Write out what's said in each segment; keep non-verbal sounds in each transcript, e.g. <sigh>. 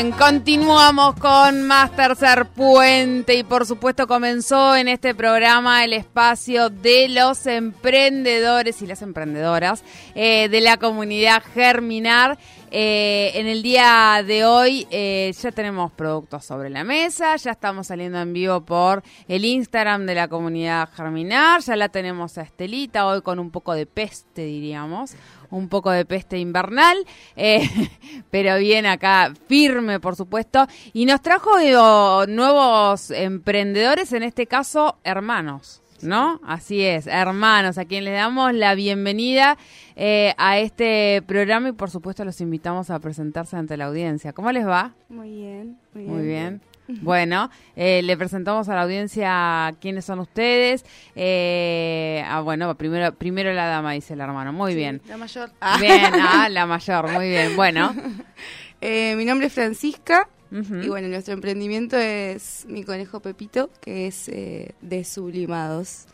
Continuamos con más tercer puente y por supuesto comenzó en este programa el espacio de los emprendedores y las emprendedoras eh, de la comunidad Germinar. Eh, en el día de hoy eh, ya tenemos productos sobre la mesa, ya estamos saliendo en vivo por el Instagram de la comunidad Germinar, ya la tenemos a Estelita hoy con un poco de peste diríamos un poco de peste invernal, eh, <laughs> pero bien acá, firme por supuesto, y nos trajo digo, nuevos emprendedores, en este caso hermanos. ¿No? Así es, hermanos, a quien les damos la bienvenida eh, a este programa y por supuesto los invitamos a presentarse ante la audiencia. ¿Cómo les va? Muy bien, muy bien. Muy bien. <laughs> Bueno, eh, le presentamos a la audiencia quiénes son ustedes. Eh, ah, bueno, primero, primero la dama, dice el hermano. Muy bien. La mayor. Bien, ah, la mayor, muy bien. Bueno. <laughs> Eh, mi nombre es Francisca y bueno, nuestro emprendimiento es mi conejo Pepito, que es eh, de sublimados.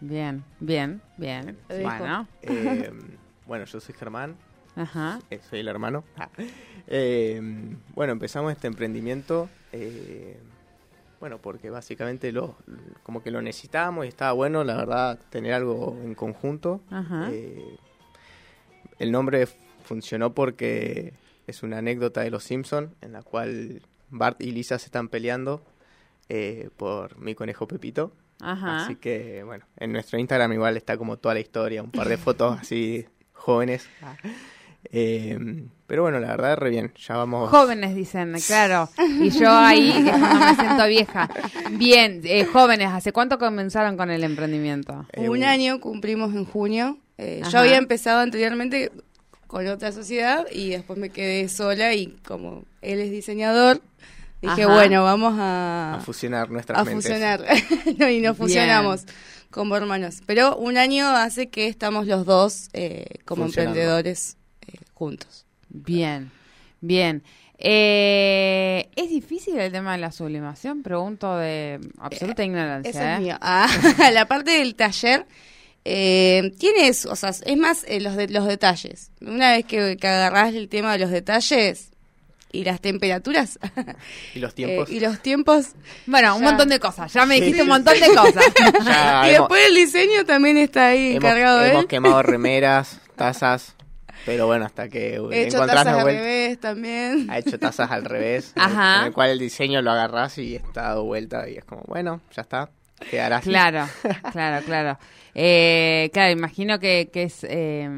Bien, bien, bien. Bueno, Eh, bueno, yo soy Germán, ajá. soy el hermano. Ah. <laughs> Eh, bueno, empezamos este emprendimiento, eh, bueno, porque básicamente lo, como que lo necesitábamos y estaba bueno, la verdad, tener algo en conjunto. Ajá. Eh, el nombre funcionó porque es una anécdota de Los Simpson en la cual Bart y Lisa se están peleando eh, por mi conejo Pepito. Ajá. Así que, bueno, en nuestro Instagram igual está como toda la historia, un par de fotos así jóvenes. <laughs> Eh, pero bueno, la verdad, re bien. Ya vamos. Jóvenes dicen, claro. Y yo ahí no me siento vieja. Bien, eh, jóvenes, ¿hace cuánto comenzaron con el emprendimiento? Eh, un año cumplimos en junio. Eh, yo había empezado anteriormente con otra sociedad y después me quedé sola y como él es diseñador, dije, Ajá. bueno, vamos a, A fusionar nuestras a mentes. fusionar. <laughs> No, y nos fusionamos como hermanos. Pero un año hace que estamos los dos eh, como emprendedores eh, juntos. Bien, bien. Eh, ¿Es difícil el tema de la sublimación? Pregunto de absoluta ignorancia. Eso es ¿eh? mío. Ah, <laughs> la parte del taller eh, tiene eso, o sea, es más eh, los, de, los detalles. Una vez que, que agarrás el tema de los detalles y las temperaturas <laughs> Y los eh, tiempos. y los tiempos, Bueno, un montón de cosas. Ya me Sí, dijiste sí, un montón de cosas. <laughs> Ya y hemos, después el diseño también está ahí hemos- encargado de hemos él. quemado remeras, tazas. Pero bueno, hasta que He hecho encontrás tazas al vuelta. revés también. Ha hecho tazas al revés. Ajá. <laughs> En el cual el diseño lo agarrás y está dado vuelta. Y es como, bueno, ya está. Así. Claro, <laughs> claro, claro. Eh, claro, imagino que, que es, eh,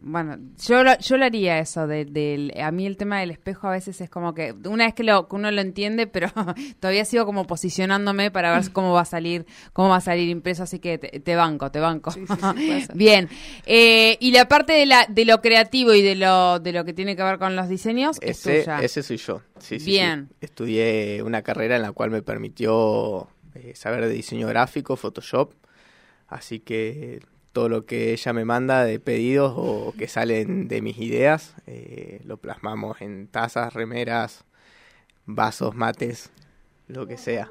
bueno, yo lo, yo lo haría eso, de, del- a mí el tema del espejo a veces es como que, una vez que, lo, que uno lo entiende, pero <laughs> todavía sigo como posicionándome para ver cómo va a salir, cómo va a salir impreso, así que te, te banco, te banco. Sí, sí, sí, pasa. <laughs> Bien, eh, y la parte de, la, de lo creativo y de lo, de lo que tiene que ver con los diseños es Ese, tuya. ese soy yo. Sí, sí, Bien. sí. Estudié una carrera en la cual me permitió eh, saber de diseño gráfico, Photoshop. Así que todo lo que ella me manda de pedidos o que salen de mis ideas, eh, lo plasmamos en tazas, remeras, vasos, mates, lo que sea.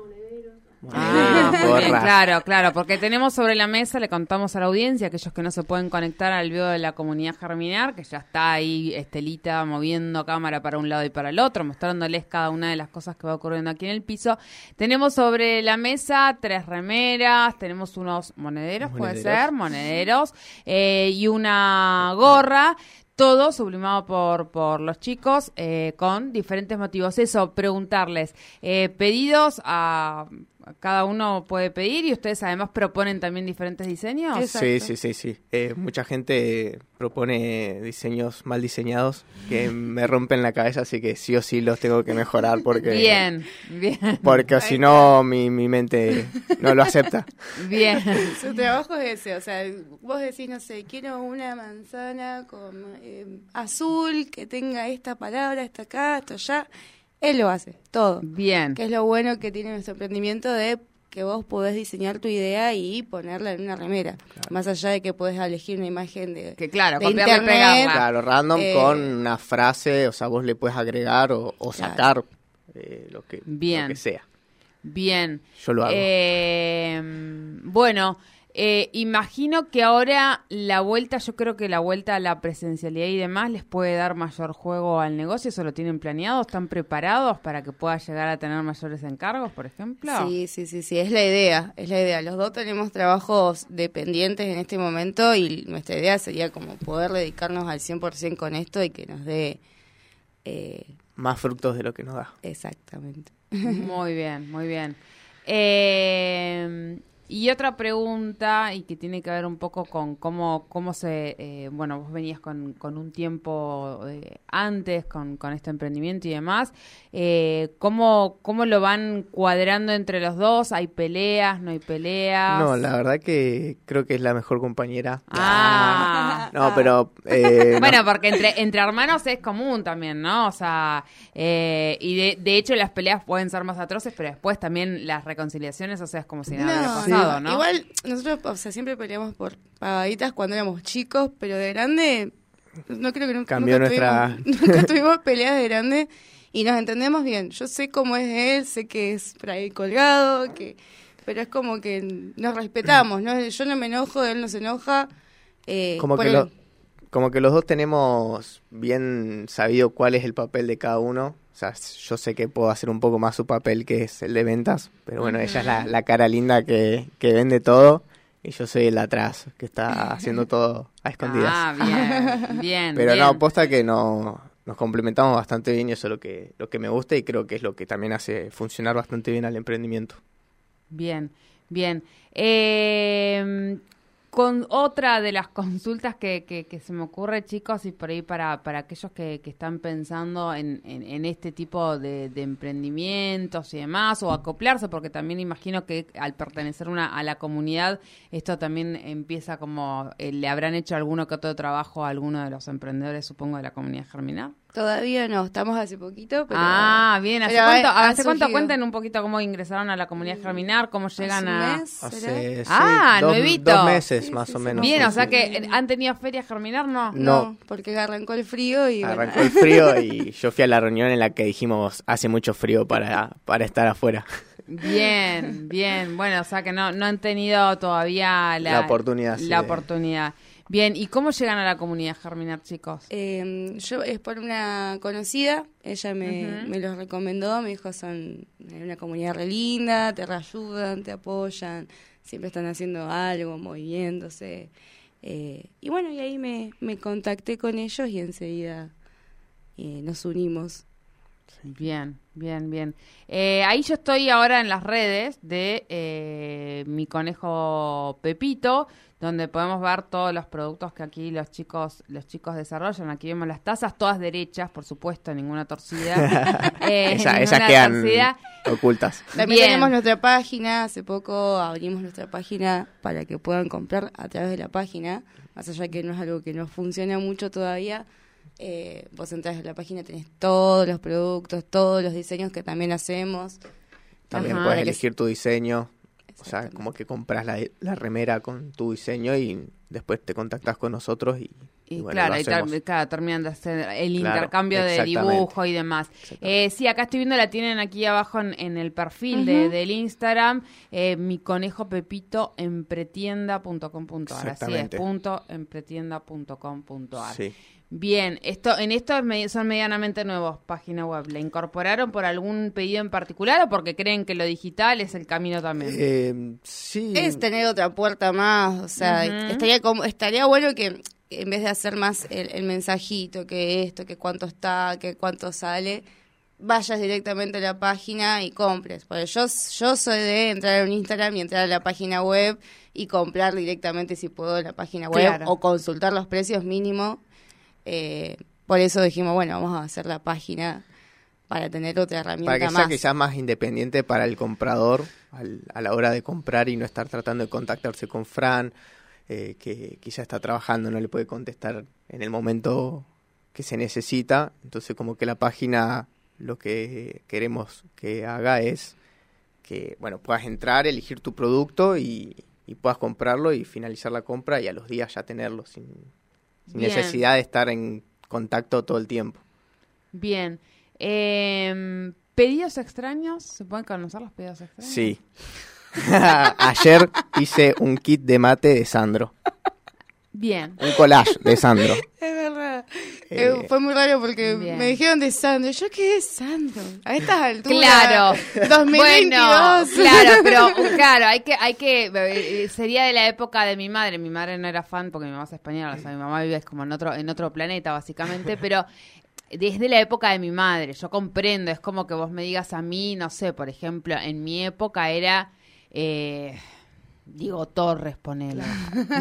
Ah, muy bien, gorras. claro, claro, porque tenemos sobre la mesa, le contamos a la audiencia, aquellos que no se pueden conectar al video de la comunidad Germinar, que ya está ahí Estelita moviendo cámara para un lado y para el otro, mostrándoles cada una de las cosas que va ocurriendo aquí en el piso. Tenemos sobre la mesa tres remeras, tenemos unos monederos, puede Monederos. ser, monederos, eh, y una gorra. Todo sublimado por, por los chicos eh, con diferentes motivos. Eso, preguntarles, eh, pedidos a, a cada uno puede pedir y ustedes además proponen también diferentes. Exacto. Sí, sí, sí, sí. Eh, mucha gente propone diseños mal diseñados que me rompen la cabeza, así que sí o sí los tengo que mejorar porque... Bien, bien. Porque si no, mi, mi mente no lo acepta. Bien. Su trabajo es ese, o sea, vos decís, no sé, quiero una manzana con eh, azul, que tenga esta palabra, esta acá, esto allá. Él lo hace, todo. Bien. Que es lo bueno que tiene nuestro emprendimiento de que vos podés diseñar tu idea y ponerla en una remera. Más allá de que podés elegir una imagen de, Que claro, de internet. pegarla. Claro, random Eh, con una frase, o sea, vos le puedes agregar o, o Claro. sacar eh, lo, que, Bien. lo que sea. Bien. Yo lo hago. Eh, bueno, eh, imagino que ahora la vuelta, yo creo que la vuelta a la presencialidad y demás les puede dar mayor juego al negocio. ¿Eso lo tienen planeado? ¿Están preparados para que pueda llegar a tener mayores encargos, por ejemplo? Sí, sí, sí, sí, es la idea, es la idea. Los dos tenemos trabajos dependientes en este momento y nuestra idea sería como poder dedicarnos al 100% con esto y que nos dé eh, Más frutos de lo que nos da. exactamente. Muy bien, muy bien. Eh, y otra pregunta, y que tiene que ver un poco con cómo, cómo se, eh, bueno, vos venías con, con un tiempo eh, antes con, con este emprendimiento y demás, eh, ¿cómo, ¿cómo lo van cuadrando entre los dos? ¿Hay peleas, no hay peleas? No, la verdad que creo que es la mejor compañera. Ah. No, pero... eh, Bueno, porque entre, entre hermanos es común también, ¿no? O sea, eh, y de, de hecho las peleas pueden ser más atroces, pero después también las reconciliaciones, o sea, es como si nada hubiera pasado, ¿no? Igual nosotros, o sea, siempre peleamos por pagaditas cuando éramos chicos, pero de grande no creo que nunca, Cambió nunca nuestra- tuvimos, <laughs> nunca tuvimos peleas de grande y nos entendemos bien. Yo sé cómo es él, sé que es por ahí colgado, que pero es como que nos respetamos, ¿no? Yo no me enojo, él no se enoja. eh, como, que el- lo- como que los dos tenemos bien sabido cuál es el papel de cada uno. O sea, yo sé que puedo hacer un poco más su papel, que es el de ventas, pero bueno, ella es la, la cara linda que, que vende todo y yo soy el de atrás, que está haciendo todo a escondidas. Ah, bien, bien. Pero bien. no, posta que no, nos complementamos bastante bien y eso es lo que, lo que me gusta y creo que es lo que también hace funcionar bastante bien al emprendimiento. Bien, bien. Eh, con otra de las consultas que, se me ocurre, chicos, y por ahí para, para aquellos que, que están pensando en, en, este tipo de, emprendimientos y demás, o acoplarse, porque también imagino que al pertenecer una, a la comunidad, esto también empieza como, eh, le habrán hecho alguno que otro trabajo a alguno de los emprendedores, supongo, de la comunidad Germinar. Todavía no, estamos hace poquito, pero... ah, bien. ¿Hace pero cuánto, ha- ha ¿hace cuánto surgido. cuenten un poquito cómo ingresaron a la comunidad Germinar, cómo llegan ¿Hace un a... mes? Hace sí, Ah, dos, nuevito. dos meses Sí, más sí, o menos. Bien, sí, o sea sí. que eh, han tenido feria Germinar, ¿no? No. No, porque arrancó el frío y... bueno. Arrancó el frío y yo fui a la reunión en la que dijimos hace mucho frío para, para estar afuera. Bien, bien. Bueno, o sea que no, no han tenido todavía la, La oportunidad, La oportunidad. Bien, ¿y cómo llegan a la comunidad Germinar, chicos? Eh, yo es por una conocida, ella me, los recomendó, me dijo son una comunidad re linda, te reayudan, te apoyan, siempre están haciendo algo, moviéndose. Eh, y bueno, y ahí me, me contacté con ellos y enseguida eh, nos unimos. Bien, bien, bien. Eh, ahí yo estoy ahora en las redes de eh, mi conejo Pepito, donde podemos ver todos los productos que aquí los chicos los chicos desarrollan. Aquí vemos las tazas, todas derechas, por supuesto, ninguna torcida. <laughs> Eh, Esa- ninguna esas quedan torcida. ocultas. También Bien. tenemos nuestra página, hace poco abrimos nuestra página para que puedan comprar a través de la página, más allá que no es algo que no funciona mucho todavía. eh, vos entras a la página, tenés todos los productos, todos los diseños que también hacemos. También Ajá. puedes elegir tu diseño. O sea, como que compras la, la remera con tu diseño y después te contactas con nosotros y, Y y bueno, claro, y ter- claro, terminan de hacer el Claro, intercambio de dibujo y demás. Eh, sí, acá estoy viendo, la tienen aquí abajo en, en el perfil de, del Instagram, eh, mi conejo pepito en pretienda.com.ar. Así es, punto en pretienda.com.ar. Sí. Bien, esto, en esto son medianamente nuevos página web. ¿La incorporaron por algún pedido en particular o porque creen que lo digital es el camino también? Eh, sí. Es tener otra puerta más, o sea, estaría como, estaría bueno que en vez de hacer más el, el mensajito, que esto, que cuánto está, que cuánto sale, vayas directamente a la página y compres. Porque yo, yo soy de entrar a un Instagram y entrar a la página web y comprar directamente si puedo en la página web Claro. o consultar los precios mínimo. Eh, por eso dijimos, bueno, vamos a hacer la página para tener otra herramienta Para que sea más. quizás más independiente para el comprador al- a la hora de comprar y no estar tratando de contactarse con Fran, eh, que quizás está trabajando, no le puede contestar en el momento que se necesita. Entonces como que la página lo que queremos que haga es que bueno puedas entrar, elegir tu producto y, y puedas comprarlo y finalizar la compra y a los días ya tenerlo sin, sin Bien. necesidad de estar en contacto todo el tiempo. Bien. Eh, ¿Pedidos extraños? ¿Se pueden conocer los pedidos extraños? Sí. <laughs> Ayer hice un kit de mate de Sandro. Bien. Un collage de Sandro. <laughs> Eh, Eh, fue muy raro porque bien. me dijeron de Sandro. ¿Yo qué es Sandro? A estas alturas. Claro. 2022. Bueno, claro, pero <laughs> claro, hay que, hay que, eh, sería de la época de mi madre. Mi madre no era fan porque mi mamá es española, o sea, mi mamá vive como en otro, en otro planeta básicamente, <laughs> pero desde la época de mi madre, yo comprendo, es como que vos me digas a mí, no sé, por ejemplo, en mi época era eh, Diego Torres, ponele.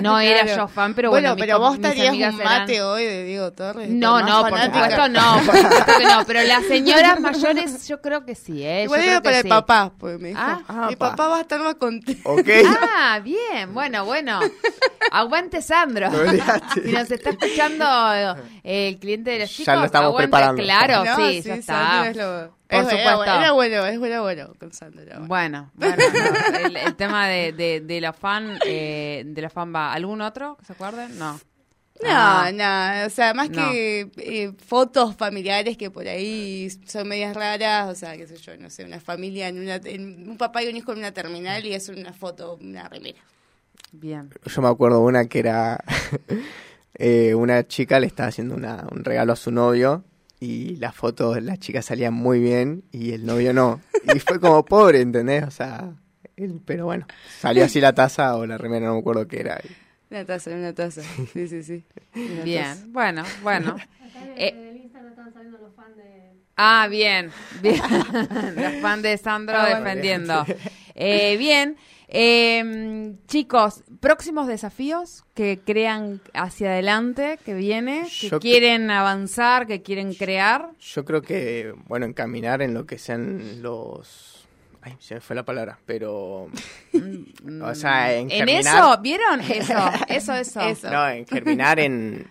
No <laughs> era yo fan, pero bueno, mis pero vos estarías un eran- mate hoy de Diego Torres. No, no, por fanática. supuesto no, <laughs> por supuesto que no, pero las señoras mayores yo creo que sí, ¿eh? Igual yo era creo que para el sí. papá, porque me dijo, Ah, ah, mi pa. papá va a estar más contento. ok. Ah, bien, bueno, bueno. Aguante Sandro. <laughs> Si nos está escuchando eh, el cliente de los Ya chicos, lo estamos aguante, preparando. Claro, No, sí, ya está. Es lo- Por es- supuesto. bueno, Era bueno, es bueno, bueno con bueno. Bueno, <laughs> bueno, no, el, el tema de, de, de la fan, eh, de la fan va. ¿Algún otro que se acuerden? No. No, Ah, no, o sea, más No. que eh, fotos familiares que por ahí son medias raras, o sea, qué sé yo, no sé, una familia en una, en un papá y un hijo en una terminal y es una foto, una remera. Bien. Yo me acuerdo una que era <laughs> eh, una chica le estaba haciendo una- un regalo a su novio y las fotos de la chica salían muy bien y el novio no. Y fue como pobre, ¿entendés? O sea, él- pero bueno, salió así la taza o la remera, no me acuerdo qué era. Una taza, una taza. Sí, sí, sí. Una taza. Bien, bueno, bueno. Eh, fans. Ah, bien, bien. <laughs> Los fan de Sandro Ah, bueno. defendiendo. Eh, bien, Eh, chicos, próximos desafíos que crean hacia adelante, que viene, que Yo quieren avanzar, que quieren crear. Yo creo que, bueno, encaminar en lo que sean los... Ay, se me fue la palabra, pero... <laughs> o sea, en En eso, ¿vieron? Eso, eso, <laughs> eso. Eso. No, en germinar en,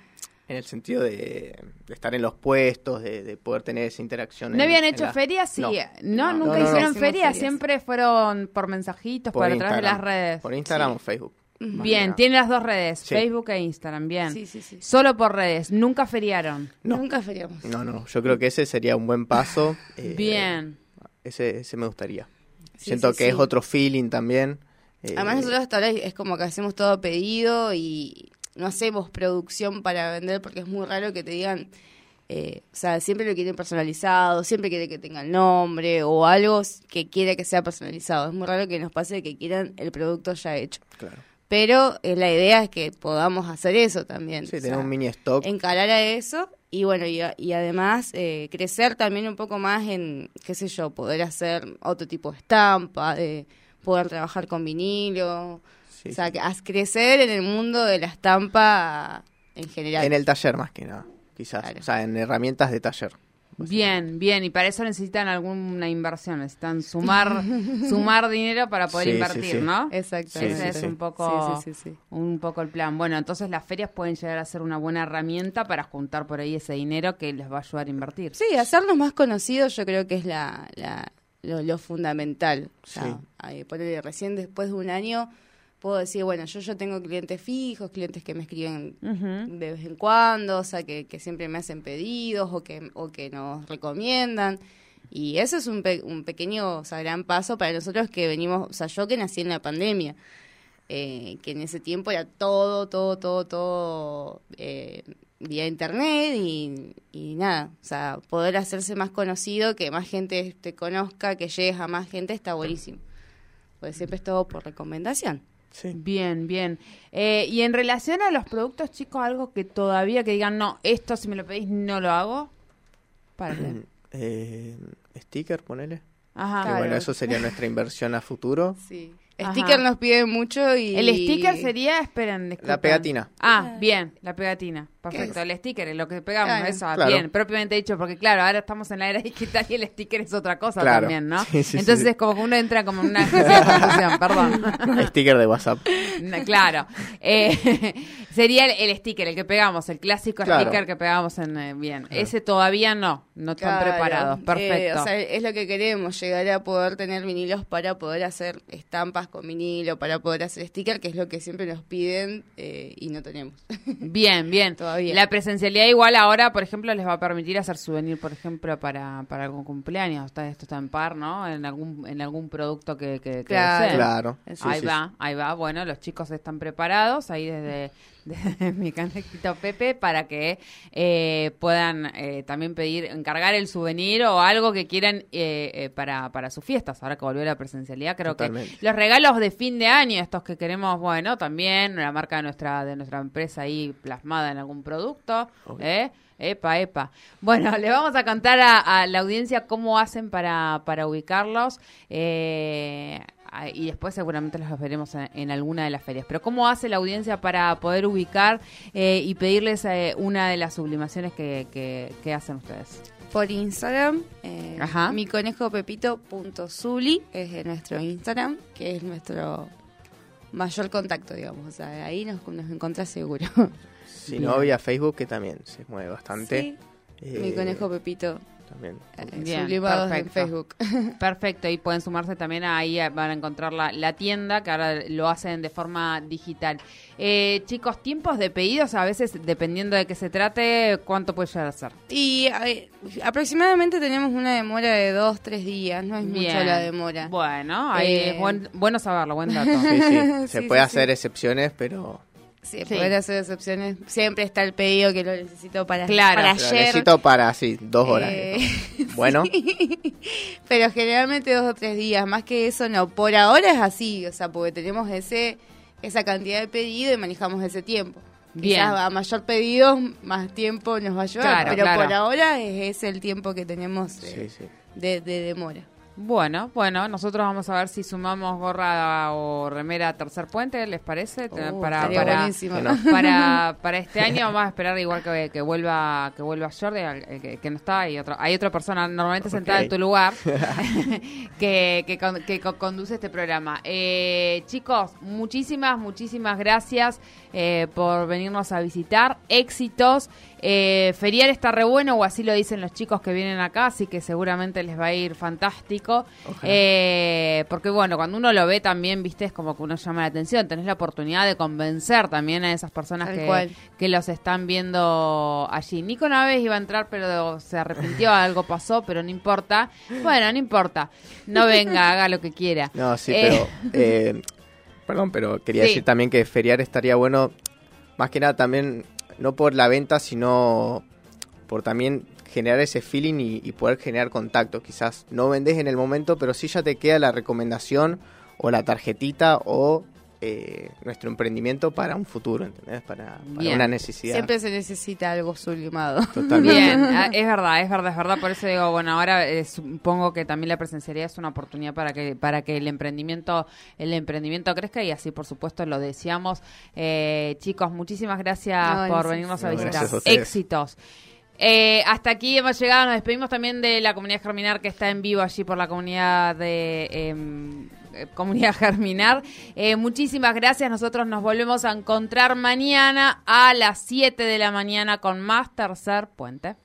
en el sentido de, de estar en los puestos, de, de poder tener esa interacción. ¿No en- habían hecho la- ferias? Sí. No, No. nunca No, no, no. hicieron ferias, ferias. siempre fueron por mensajitos, por, a través de las redes. Por Instagram o Facebook. Bien, tiene las dos redes, Sí. Facebook e Instagram, bien. Sí, sí, sí. Solo por redes, nunca feriaron. No. Nunca feriamos. No, no, yo creo que ese sería un buen paso. eh, Bien. Ese, ese me gustaría. Sí, Siento sí, que sí. es otro feeling también. eh, Además nosotros hasta ahora es como que hacemos todo pedido y no hacemos producción para vender porque es muy raro que te digan, eh, o sea, siempre lo quieren personalizado, siempre quiere que tenga el nombre o algo que quiera que sea personalizado. Es muy raro que nos pase que quieran el producto ya hecho. Claro. Pero eh, la idea es que podamos hacer eso también. Sí, tener un mini stock. encarar a eso y bueno y, y además eh, crecer también un poco más en qué sé yo poder hacer otro tipo de estampa de poder trabajar con vinilo Sí, o sea que haz crecer en el mundo de la estampa en general En el taller más que nada, quizás. Claro. O sea, en herramientas de taller. Bien, bien, y para eso necesitan alguna inversión, necesitan sumar <laughs> sumar dinero para poder Sí, invertir, sí. ¿no? exactamente Ese es sí. un poco sí, sí, sí, sí. un poco el plan. Bueno, entonces las ferias pueden llegar a ser una buena herramienta para juntar por ahí ese dinero que les va a ayudar a invertir. Sí, hacernos más conocidos yo creo que es la, la- lo, lo fundamental. O sea, Sí. ahí, ponele, recién después de un año puedo decir, bueno, yo, yo tengo clientes fijos, clientes que me escriben de vez en cuando, o sea, que, que siempre me hacen pedidos o que, o que nos recomiendan. Y eso es un, pe- un pequeño, o sea, gran paso para nosotros que venimos, o sea, yo que nací en la pandemia, eh, que en ese tiempo era todo, todo, todo, todo eh, vía internet y, y nada, o sea, poder hacerse más conocido, que más gente te conozca, que llegues a más gente, está buenísimo. Pues siempre es todo por recomendación. Sí. Bien, bien. Eh, y en relación a los productos, chicos, algo que todavía que digan, no, esto si me lo pedís no lo hago. Para qué? <clears throat> Eh, sticker, ponele. Ajá. Que Claro. bueno, eso sería nuestra inversión a futuro. <laughs> Sí. Ajá. Sticker nos piden mucho y... El sticker sería, esperen, disculpen. La pegatina. Ah, bien, la pegatina. Perfecto, ¿Qué el sticker es lo que pegamos, Claro. eso, Claro. bien, propiamente dicho, porque claro, ahora estamos en la era digital y el sticker es otra cosa Claro. también, ¿no? Sí, sí, Entonces sí. es como que uno entra como en una especie de confusión, perdón. <laughs> sticker de WhatsApp. No, Claro. Eh, <laughs> sería el, el sticker, el que pegamos, el clásico Claro. sticker que pegamos en... eh, bien, ese todavía no, no están Claro. preparados, Eh, perfecto. o sea, es lo que queremos, llegar a poder tener vinilos para poder hacer estampas con vinilo, para poder hacer sticker, que es lo que siempre nos piden eh, y no tenemos. Bien, bien. <laughs> Todavía. La presencialidad igual ahora, por ejemplo, les va a permitir hacer souvenir, por ejemplo, para, para algún cumpleaños. Está, esto está en par, ¿no? En algún, en algún producto que, que, que Claro. deseen. Claro. Sí, ahí sí, va, ahí va. Bueno, los chicos están preparados ahí desde, <laughs> desde mi canejito Pepe para que eh, puedan eh, también pedir, encargar el souvenir o algo que quieran eh, eh, para, para sus fiestas. Ahora que volvió la presencialidad, creo Totalmente. que los regalos de fin de año, estos que queremos, bueno, también la marca de nuestra, de nuestra empresa ahí plasmada en algún producto. ¿eh? Epa, epa. Bueno, <laughs> le vamos a contar a, a la audiencia cómo hacen para, para ubicarlos eh, y después seguramente los veremos en, en alguna de las ferias. Pero cómo hace la audiencia para poder ubicar eh, y pedirles eh, una de las sublimaciones que, que, que hacen ustedes. Por Instagram, eh, Ajá. mi conejo pepito.zuli es de nuestro Instagram, que es nuestro mayor contacto, digamos. O sea, ahí nos, nos encontrás seguro. <laughs> Si no, vía Facebook, que también se mueve bastante. Sí, Eh, mi conejo pepito También. eh, Bien, sublimados en perfecto. Facebook. <laughs> Perfecto, y pueden sumarse también ahí, van a encontrar la, la tienda, que ahora lo hacen de forma digital. Eh, chicos, tiempos de pedidos, a veces, dependiendo de qué se trate, ¿cuánto puede llegar a ser? Y eh, aproximadamente tenemos una demora de dos, tres días, no es mucho la demora. Bueno, ahí Eh, es buen- bueno saberlo, buen dato. Sí, sí. <laughs> Se Sí, puede sí, hacer sí. excepciones, pero Sí, Sí. poder hacer excepciones. Siempre está el pedido que lo necesito para, Claro. para lo ayer. necesito para, sí, dos horas. Eh, <laughs> Bueno, Pero generalmente dos o tres días, más que eso no. Por ahora es así, o sea, porque tenemos ese esa cantidad de pedido y manejamos ese tiempo. Bien. Quizás a mayor pedido, más tiempo nos va a llevar, Claro, pero claro. por ahora es ese el tiempo que tenemos sí, sí. de, de demora. Bueno, bueno, nosotros vamos a ver si sumamos gorra o remera a tercer puente, ¿les parece? Oh, <laughs> para, para, este año vamos a esperar igual que, que vuelva que vuelva Jordi, que, que no está, y otro, hay otra persona normalmente sentada en tu lugar <laughs> <laughs> que, que, con- que co- conduce este programa. Eh, chicos, muchísimas, muchísimas gracias eh, por venirnos a visitar. Éxitos. Eh, feriar está re bueno, o así lo dicen los chicos que vienen acá, así que seguramente les va a ir fantástico. Eh, porque bueno, cuando uno lo ve también, viste, es como que uno llama la atención. Tenés la oportunidad de convencer también a esas personas que, los están viendo allí. Nico una vez iba a entrar, pero se arrepintió, <laughs> algo pasó, pero no importa. Bueno, no importa. No venga, haga lo que quiera. <laughs> No, sí, Eh, pero. eh, perdón, pero quería Sí. decir también que feriar estaría bueno, más que nada también, no por la venta, sino por también generar ese feeling y, poder generar contacto. Quizás no vendés en el momento, pero sí ya te queda la recomendación o la tarjetita o eh, nuestro emprendimiento para un futuro, ¿entendés? Para, una necesidad. Siempre se necesita algo sublimado. Totalmente. Bien, ah, es verdad, es verdad, es verdad. Por eso digo, bueno, ahora eh, supongo que también la presencialidad es una oportunidad para que para que el emprendimiento el emprendimiento crezca y así, por supuesto, lo deseamos. Eh, chicos, muchísimas gracias No, por venirnos a visitar. a. Éxitos. Eh, hasta aquí hemos llegado, nos despedimos también de la comunidad Germinar que está en vivo allí por la comunidad de eh, comunidad <laughs> Germinar. Eh, muchísimas gracias, nosotros nos volvemos a encontrar mañana a las 7 de la mañana con más Tercer Puente.